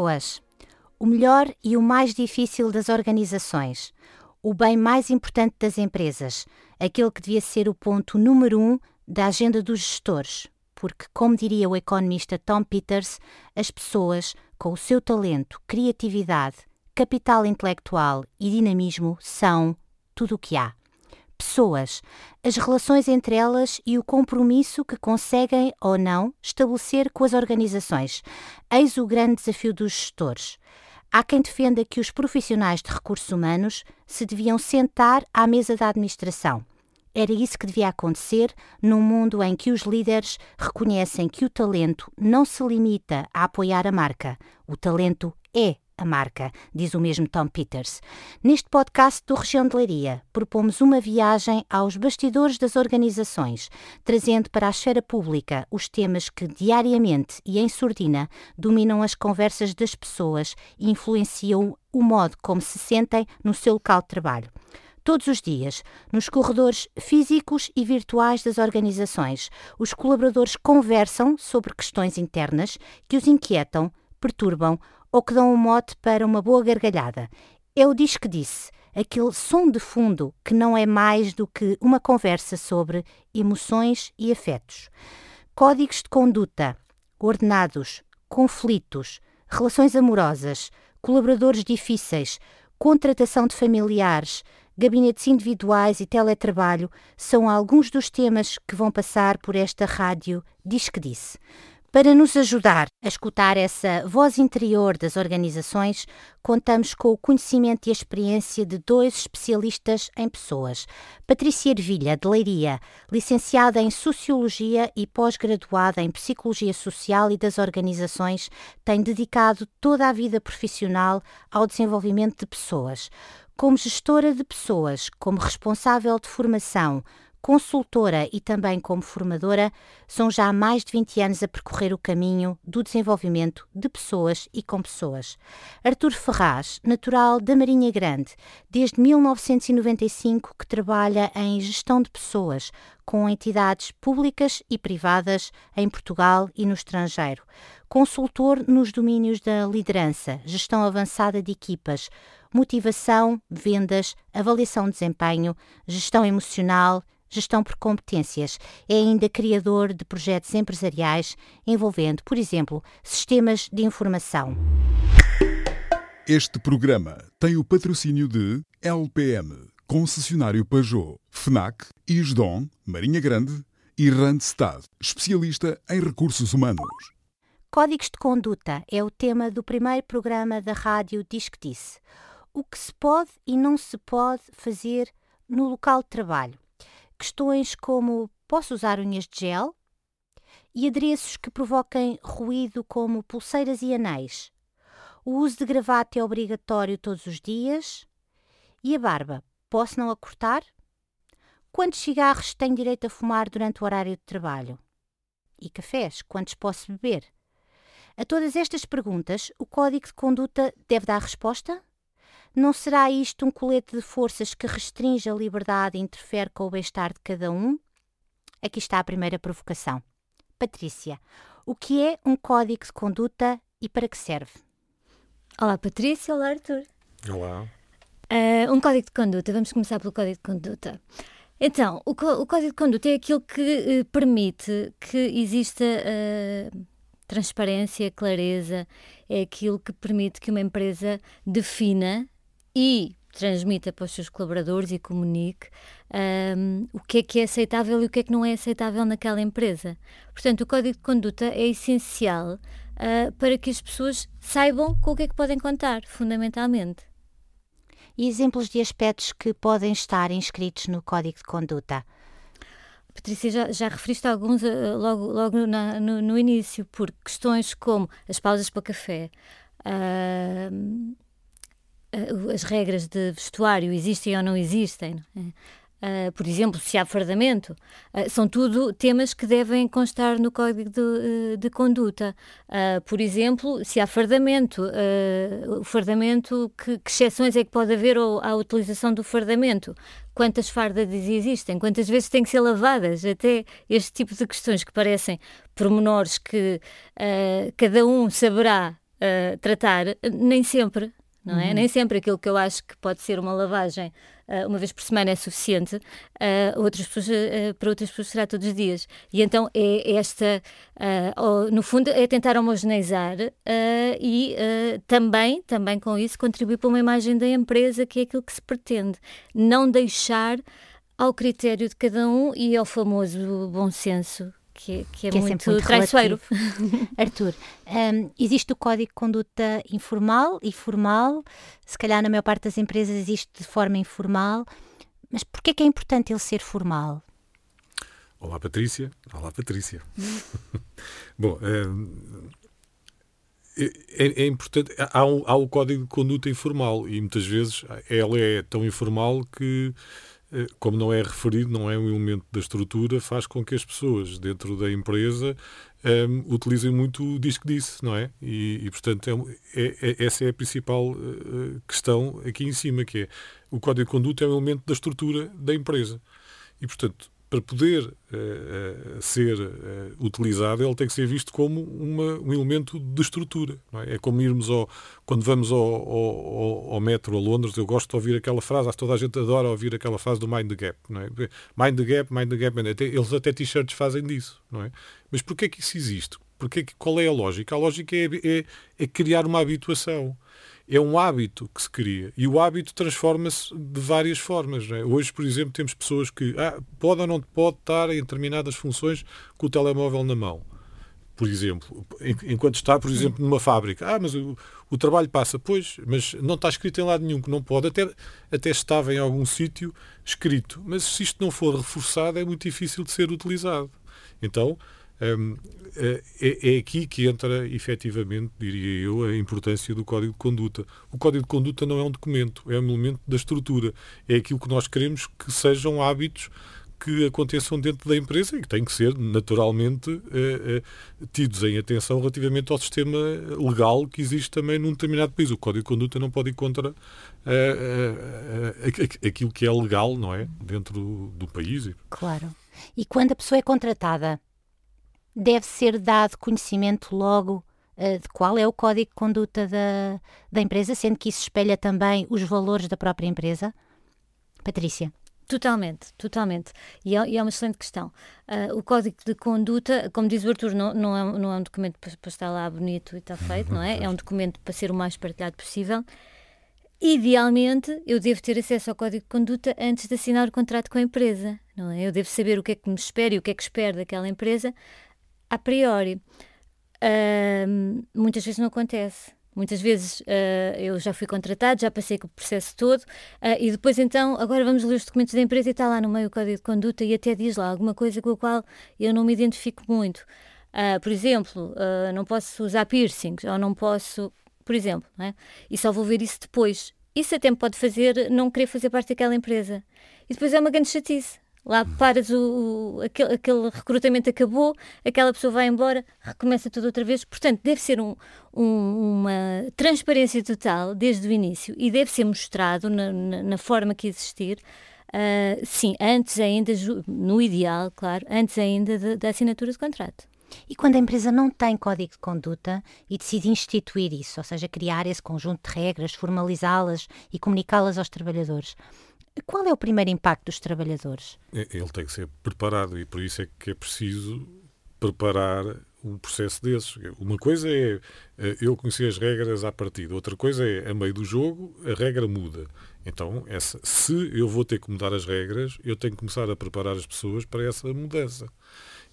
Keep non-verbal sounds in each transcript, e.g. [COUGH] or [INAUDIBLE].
Pessoas. O melhor e o mais difícil das organizações. O bem mais importante das empresas. Aquele que devia ser o ponto número um da agenda dos gestores. Porque, como diria o economista Tom Peters, as pessoas, com o seu talento, criatividade, capital intelectual e dinamismo, são tudo o que há pessoas, as relações entre elas e o compromisso que conseguem ou não estabelecer com as organizações. Eis o grande desafio dos gestores. Há quem defenda que os profissionais de recursos humanos se deviam sentar à mesa da administração. Era isso que devia acontecer num mundo em que os líderes reconhecem que o talento não se limita a apoiar a marca. O talento é a marca, diz o mesmo Tom Peters. Neste podcast do Região de Leiria, propomos uma viagem aos bastidores das organizações, trazendo para a esfera pública os temas que diariamente e em surdina dominam as conversas das pessoas e influenciam o modo como se sentem no seu local de trabalho todos os dias, nos corredores físicos e virtuais das organizações. Os colaboradores conversam sobre questões internas que os inquietam, perturbam ou que dão um mote para uma boa gargalhada. É o Diz que Disse, aquele som de fundo que não é mais do que uma conversa sobre emoções e afetos. Códigos de conduta, ordenados, conflitos, relações amorosas, colaboradores difíceis, contratação de familiares, gabinetes individuais e teletrabalho são alguns dos temas que vão passar por esta rádio Diz que Disse. Para nos ajudar a escutar essa voz interior das organizações, contamos com o conhecimento e a experiência de dois especialistas em pessoas. Patrícia Ervilha, de Leiria, licenciada em Sociologia e pós-graduada em Psicologia Social e das Organizações, tem dedicado toda a vida profissional ao desenvolvimento de pessoas. Como gestora de pessoas, como responsável de formação, consultora e também como formadora, são já há mais de 20 anos a percorrer o caminho do desenvolvimento de pessoas e com pessoas. Artur Ferraz, natural da Marinha Grande, desde 1995 que trabalha em gestão de pessoas com entidades públicas e privadas em Portugal e no estrangeiro. Consultor nos domínios da liderança, gestão avançada de equipas, motivação, vendas, avaliação de desempenho, gestão emocional, gestão por competências. É ainda criador de projetos empresariais envolvendo, por exemplo, sistemas de informação. Este programa tem o patrocínio de LPM, concessionário Peugeot, FNAC, ISDON, Marinha Grande e Randstad, especialista em recursos humanos. Códigos de conduta é o tema do primeiro programa da rádio Disque Disse. O que se pode e não se pode fazer no local de trabalho questões como posso usar unhas de gel e adereços que provoquem ruído como pulseiras e anéis. O uso de gravata é obrigatório todos os dias. E a barba, posso não a cortar? Quantos cigarros tenho direito a fumar durante o horário de trabalho? E cafés, quantos posso beber? A todas estas perguntas, o Código de Conduta deve dar resposta? Não será isto um colete de forças que restringe a liberdade e interfere com o bem-estar de cada um? Aqui está a primeira provocação. Patrícia, o que é um código de conduta e para que serve? Olá, Patrícia. Olá, Arthur. Olá. Uh, um código de conduta. Vamos começar pelo código de conduta. Então, o, o código de conduta é aquilo que uh, permite que exista uh, transparência, clareza, é aquilo que permite que uma empresa defina e transmita para os seus colaboradores e comunique um, o que é que é aceitável e o que é que não é aceitável naquela empresa. Portanto, o código de conduta é essencial uh, para que as pessoas saibam com o que é que podem contar, fundamentalmente. E exemplos de aspectos que podem estar inscritos no código de conduta? Patrícia, já, já referiste alguns uh, logo, logo na, no, no, início, por questões como as pausas para café, uh, as regras de vestuário existem ou não existem. Uh, por exemplo, se há fardamento, uh, são tudo temas que devem constar no código de, uh, de conduta. por exemplo, se há fardamento, o fardamento, que, que, exceções é que pode haver à utilização do fardamento? Quantas fardas existem? Quantas vezes têm que ser lavadas? Até este tipo de questões que parecem pormenores que cada um saberá uh, tratar, nem sempre não é? Uhum. Nem sempre aquilo que eu acho que pode ser uma lavagem uh, uma vez por semana é suficiente, uh, outras pessoas, uh, para outras pessoas será todos os dias. E então é esta, no fundo, é tentar homogeneizar e também, também com isso, contribuir para uma imagem da empresa que é aquilo que se pretende. Não deixar ao critério de cada um e ao famoso bom senso que, que, é, que é muito, muito traiçoeiro. [LAUGHS] Arthur, um, existe o código de conduta informal e formal, se calhar na maior parte das empresas existe de forma informal, mas porquê é que é importante ele ser formal? Olá Patrícia. Olá Patrícia. [LAUGHS] Bom, hum, é, é, importante. Há, um, há o código de conduta informal e muitas vezes ela é tão informal que como não é referido, não é um elemento da estrutura, faz com que as pessoas dentro da empresa um, ehm, utilizem muito o disco disse, não é? E, e portanto, é, é, é, essa é a principal uh, questão aqui em cima, que é o código de conduta é um elemento da estrutura da empresa. E, portanto, para poder uh, ser uh, utilizado, ele tem que ser visto como uma, um elemento de estrutura. É? é? como irmos ao. Quando vamos ao, ao, ao, metro a Londres, eu gosto de ouvir aquela frase, acho que toda a gente adora ouvir aquela frase do Mind the Gap. Não é? Mind the Gap, Mind the Gap, eles até t-shirts fazem disso. Não é? Mas porquê que isso existe? Porque, qual é a lógica? A lógica é, é, é criar uma habituação é um hábito que se cria. E o hábito transforma-se de várias formas. É? Hoje, por exemplo, temos pessoas que ah, pode ou não pode estar em determinadas funções com o telemóvel na mão. Por exemplo, enquanto está, por exemplo, numa fábrica. Ah, mas o, o trabalho passa. Pois, mas não está escrito em lado nenhum que não pode. Até, até estava em algum sítio escrito. Mas se isto não for reforçado, é muito difícil de ser utilizado. Então, um, é, é, aqui que entra, efetivamente, diria eu, a importância do Código de Conduta. O Código de Conduta não é um documento, é um elemento da estrutura. É aquilo que nós queremos que sejam hábitos que aconteçam dentro da empresa e que têm que ser naturalmente eh, eh, tidos em atenção relativamente ao sistema legal que existe também num determinado país. O Código de Conduta não pode ir contra eh, aquilo que é legal, não é? Dentro do país. Claro. E quando a pessoa é contratada, deve ser dado conhecimento logo uh, de qual é o código de conduta da, da empresa, sendo que isso espelha também os valores da própria empresa? Patrícia. Totalmente, totalmente. E é, e é uma excelente questão. Uh, o código de conduta, como diz o Arthur, não, não, é, não é um documento para, para estar lá bonito e está [LAUGHS] feito, não é? É um documento para ser o mais partilhado possível. Idealmente, eu devo ter acesso ao código de conduta antes de assinar o contrato com a empresa, não é? Eu devo saber o que é que me espera e o que é que espero daquela empresa a priori. Uh, muitas vezes não acontece. Muitas vezes uh, eu já fui contratado, já passei com o processo todo uh, e depois então, agora vamos ler os documentos da empresa e está lá no meio o código de conduta e até diz lá alguma coisa com a qual eu não me identifico muito. Uh, por exemplo, não posso usar piercings ou não posso, por exemplo, é? e só vou ver isso depois. Isso até me pode fazer não querer fazer parte daquela empresa. E depois é uma grande chatice. Lá paras, o, o, aquele, aquele, recrutamento acabou, aquela pessoa vai embora, recomeça tudo outra vez. Portanto, deve ser um, um, uma transparência total desde o início e deve ser mostrado na, na, na forma que existir. Uh, sim, antes ainda, no ideal, claro, antes ainda da assinatura de contrato. E quando a empresa não tem código de conduta e decide instituir isso, ou seja, criar esse conjunto de regras, formalizá-las e comunicá-las aos trabalhadores, qual é o primeiro impacto dos trabalhadores? É, ele tem que ser preparado e por isso é que é preciso preparar um processo desses. Uma coisa é eh, eu conhecer as regras à partida, outra coisa é, a meio do jogo, a regra muda. Então, essa, se eu vou ter que mudar as regras, eu tenho que começar a preparar as pessoas para essa mudança.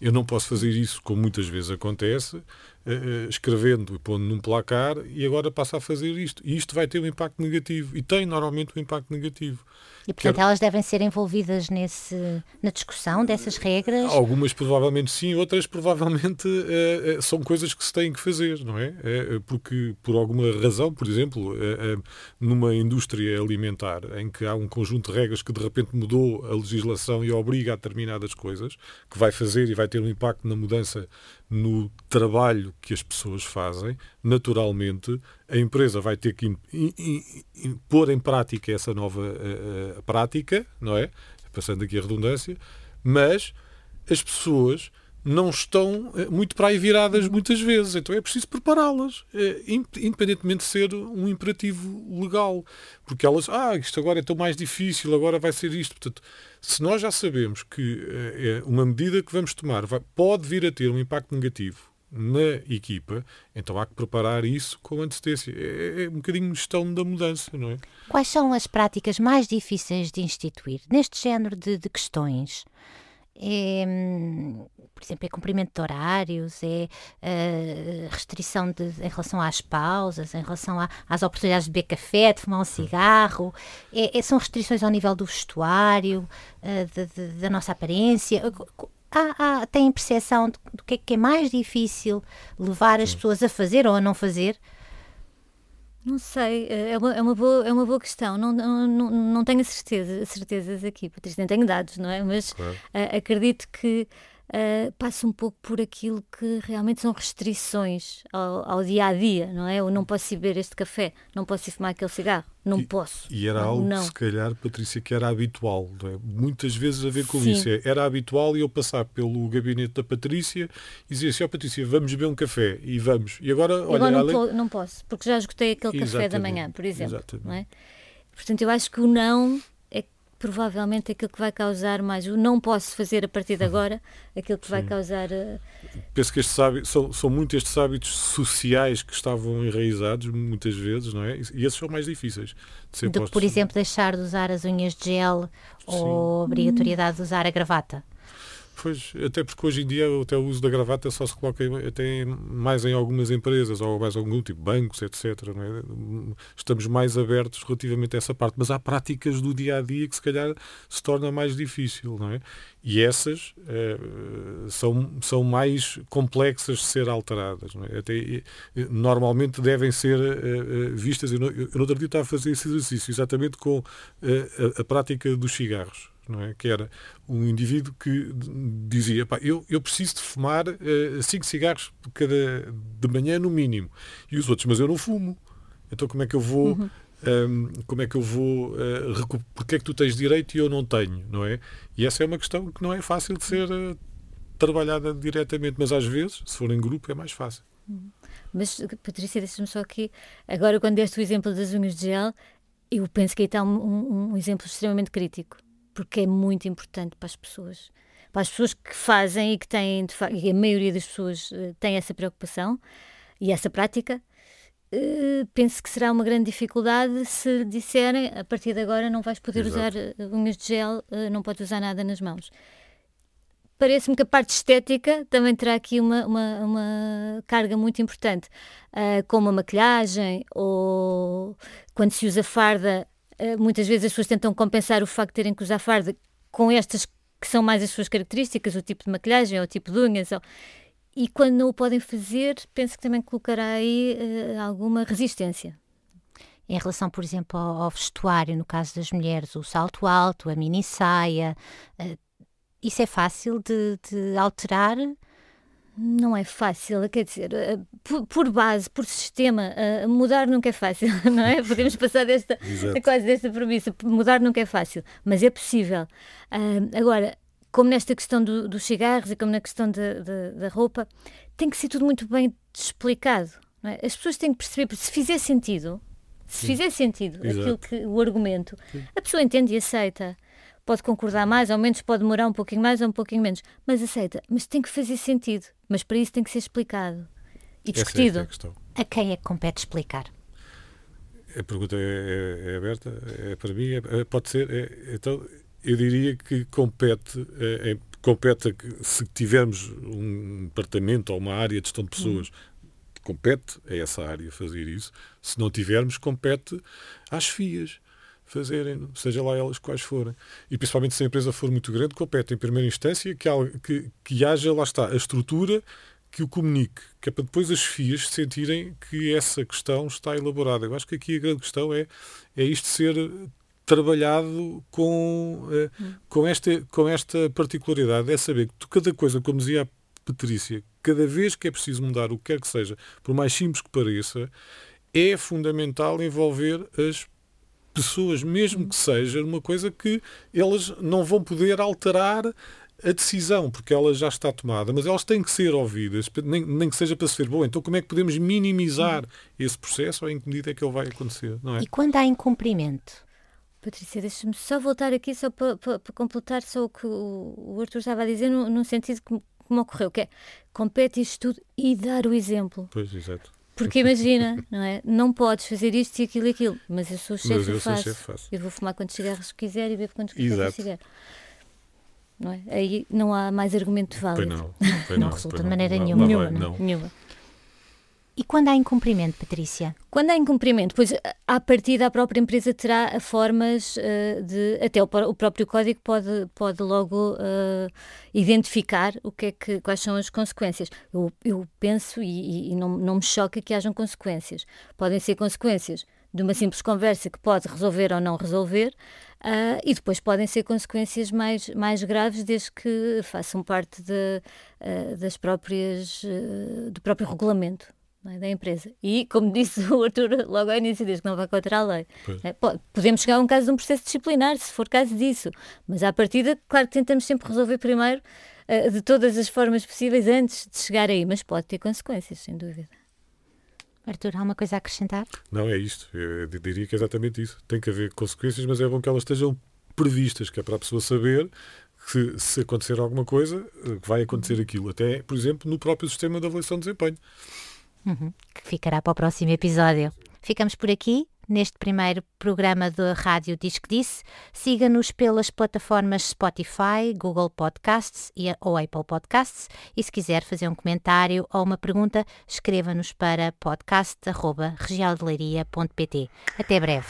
Eu não posso fazer isso, como muitas vezes acontece, eh, eh, escrevendo e pondo num placar e agora passa a fazer isto. E isto vai ter um impacto negativo. E tem normalmente um impacto negativo. E, portanto, elas devem ser envolvidas nesse, na discussão dessas regras? Algumas provavelmente sim, outras provavelmente é, são coisas que se têm que fazer, não é? porque, por alguma razão, por exemplo, numa indústria alimentar em que há um conjunto de regras que de repente mudou a legislação e obriga a determinadas coisas, que vai fazer e vai ter um impacto na mudança no trabalho que as pessoas fazem, naturalmente a empresa vai ter que pôr em prática essa nova uh, prática, não é? Passando aqui a redundância, mas as pessoas não estão eh, muito para aí viradas muitas vezes. Então é preciso prepará-las, eh, independentemente de ser um imperativo legal. Porque elas, ah, isto agora é tão mais difícil, agora vai ser isto. Portanto, se nós já sabemos que é uma medida que vamos tomar pode vir a ter um impacto negativo na equipa, então há que preparar isso com antecedência. É, é um bocadinho gestão da mudança, não é? Quais são as práticas mais difíceis de instituir neste género de, de questões? É, por exemplo, é cumprimento de horários, é uh, restrição de, em relação às pausas, em relação a, às oportunidades de beber café, de fumar um cigarro, é, é, são restrições ao nível do vestuário, uh, de, de, da nossa aparência. Há, há, tem percepção do que é que é mais difícil levar as pessoas a fazer ou a não fazer? Não sei, eh, é uma, é uma, boa, é uma boa questão. Não, não, não, não tenho certeza, certezas aqui, Patrícia, não tenho dados, não é? Mas claro. uh, acredito que uh, passa um pouco por aquilo que realmente são restrições ao, ao, dia a dia, não é? Eu não posso ir beber este café, não posso ir fumar aquele cigarro, não e, posso. E era não, algo, não. se calhar, Patrícia, que era habitual, é? muitas vezes a ver com Sim. isso. É, era habitual eu passar pelo gabinete da Patrícia e dizer assim: Ó oh, Patrícia, vamos beber um café e vamos. E agora, olha, agora não, além... não posso, porque já esgotei aquele Exatamente. café da manhã, por exemplo. Exatamente. Não é? Portanto, eu acho que o não provavelmente aquilo que vai causar mais o não posso fazer a partir de uhum. agora, aquilo que Sim. vai causar. Uh... Penso que estes hábitos, são, são muitos estes hábitos sociais que estavam enraizados muitas vezes, não é? E esses são mais difíceis de ser de, postos. Por exemplo, deixar de usar as unhas de gel Sim. ou a obrigatoriedade de usar a gravata. Pois, até porque hoje em dia até o uso da gravata só se coloca até mais em algumas empresas ou mais algum tipo, bancos, etc. É? Estamos mais abertos relativamente a essa parte, mas há práticas do dia a dia que se calhar se torna mais difícil, não é? E essas eh, são, são mais complexas de ser alteradas. É? Até, normalmente devem ser eh, vistas. Eu, eu, no outro dia estava a fazer esse exercício exatamente com a, a prática dos cigarros não é? Que era um indivíduo que dizia, pá, eu, eu preciso de fumar uh, cinco cigarros cada, de manhã no mínimo. E os outros, mas eu não fumo. Então como é que eu vou... Uhum. Um, ehm, como é que eu vou uh, porque é que tu tens direito e eu não tenho, não é? E essa é uma questão que não é fácil de ser uh, trabalhada diretamente, mas às vezes, se for em grupo, é mais fácil. Uhum. Mas, Patrícia, deixa-me só aqui, agora quando deste o exemplo das unhas de gel, eu penso que aí está um, um, um exemplo extremamente crítico porque é muito importante para as pessoas. Para as pessoas que fazem e que têm, de facto, e a maioria das pessoas uh, tem essa preocupação e essa prática, uh, penso que será uma grande dificuldade se disserem a partir de agora não vais poder Exato. usar uh, unhas de gel, não podes usar nada nas mãos. Parece-me que a parte estética também terá aqui uma, uma, uma carga muito importante, como a maquilhagem ou quando se usa farda, eh, muitas vezes as pessoas tentam compensar o facto de terem que usar farda com estas que são mais as suas características, o tipo de maquilhagem o tipo de unhas. Ou... E quando não o podem fazer, penso que também colocará aí uh, alguma resistência. Em relação, por exemplo, ao, ao, vestuário, no caso das mulheres, o salto alto, a mini saia, uh, isso é fácil de, de alterar não é fácil, quer dizer, eh, por, por base, por sistema, uh, mudar nunca é fácil, [LAUGHS] não é? [LAUGHS] Podemos passar desta, quase desta premissa, mudar nunca é fácil, mas é possível. Uh, agora, como nesta questão do, dos cigarros e como na questão de, de, da roupa, tem que ser tudo muito bem explicado. É? As pessoas têm que perceber, porque se fizer sentido, se Sim. fizer sentido Exato. aquilo que o argumento, Sim. a pessoa entende e aceita pode concordar mais ou menos, pode demorar um pouquinho mais ou um pouquinho menos, mas aceita. Mas tem que fazer sentido. Mas para isso tem que ser explicado e discutido. Essa é a, a quem é que compete explicar? A pergunta é, é, é aberta, é para mim, é, pode ser. É, então, eu diria que compete, é, compete se tivermos um departamento ou uma área de gestão de pessoas, hum. compete a essa área fazer isso. Se não tivermos, compete às FIAs fazerem, seja lá elas quais forem. E principalmente se a empresa for muito grande, compete em primeira instância que, que, que haja, lá está, a estrutura que o comunique, que é para depois as FIAs sentirem que essa questão está elaborada. Eu acho que aqui a grande questão é, é isto ser trabalhado com, eh, com, esta, com esta particularidade, é saber que cada coisa, como dizia a Patrícia, cada vez que é preciso mudar o que quer que seja, por mais simples que pareça, é fundamental envolver as pessoas, mesmo que seja uma coisa que elas não vão poder alterar a decisão, porque ela já está tomada, mas elas têm que ser ouvidas, nem, nem que seja para ser boa. Então, como é que podemos minimizar uhum. esse processo ou em que medida é que ele vai acontecer? Não é? E quando há incumprimento? Patrícia, deixa-me só voltar aqui só para, para, para, completar só o que o, Arthur estava a dizer, no sentido que, me ocorreu, que é compete isto tudo e dar o exemplo. Pois, exato. Porque imagina, não é? Não podes fazer isto e aquilo e aquilo, mas eu sou chefe, eu, faço. chefe faço. Eu vou fumar quantos cigarros quiser e beber quantos quiser. Não é? Aí não há mais argumento válido. Pois não, pois [LAUGHS] não, não resulta de maneira não, nenhuma. Nenhuma, não. nenhuma. E quando há incumprimento, Patrícia? Quando há incumprimento, pois à partida a própria empresa terá formas uh, de. Até o, o, próprio código pode, pode logo uh, identificar o que é que, quais são as consequências. Eu, eu penso e, e não, não me choca que hajam consequências. Podem ser consequências de uma simples conversa que pode resolver ou não resolver, uh, e depois podem ser consequências mais, mais graves desde que façam parte de, uh, das próprias, uh, do próprio regulamento é? da empresa. E, como disse o Arthur logo ao início, desde que não vai contra a lei. É, podemos chegar a um caso de um processo disciplinar, se for caso disso, mas à partida, claro que tentamos sempre resolver primeiro uh, de todas as formas possíveis antes de chegar aí, mas pode ter consequências, sem dúvida. Arthur, há uma coisa a acrescentar? Não, é isto. Eu diria que é exatamente isso. Tem que haver consequências, mas é bom que elas estejam previstas, que é para a pessoa saber que se acontecer alguma coisa, eh, vai acontecer aquilo. Até, por exemplo, no próprio sistema de avaliação de desempenho. Uhum, que ficará para o próximo episódio. Ficamos por aqui neste primeiro programa da Rádio Disque Disse. Siga-nos pelas plataformas Spotify, Google Podcasts e, ou Apple Podcasts. E se quiser fazer um comentário ou uma pergunta, escreva-nos para podcast.regialdeleiria.pt. Até breve.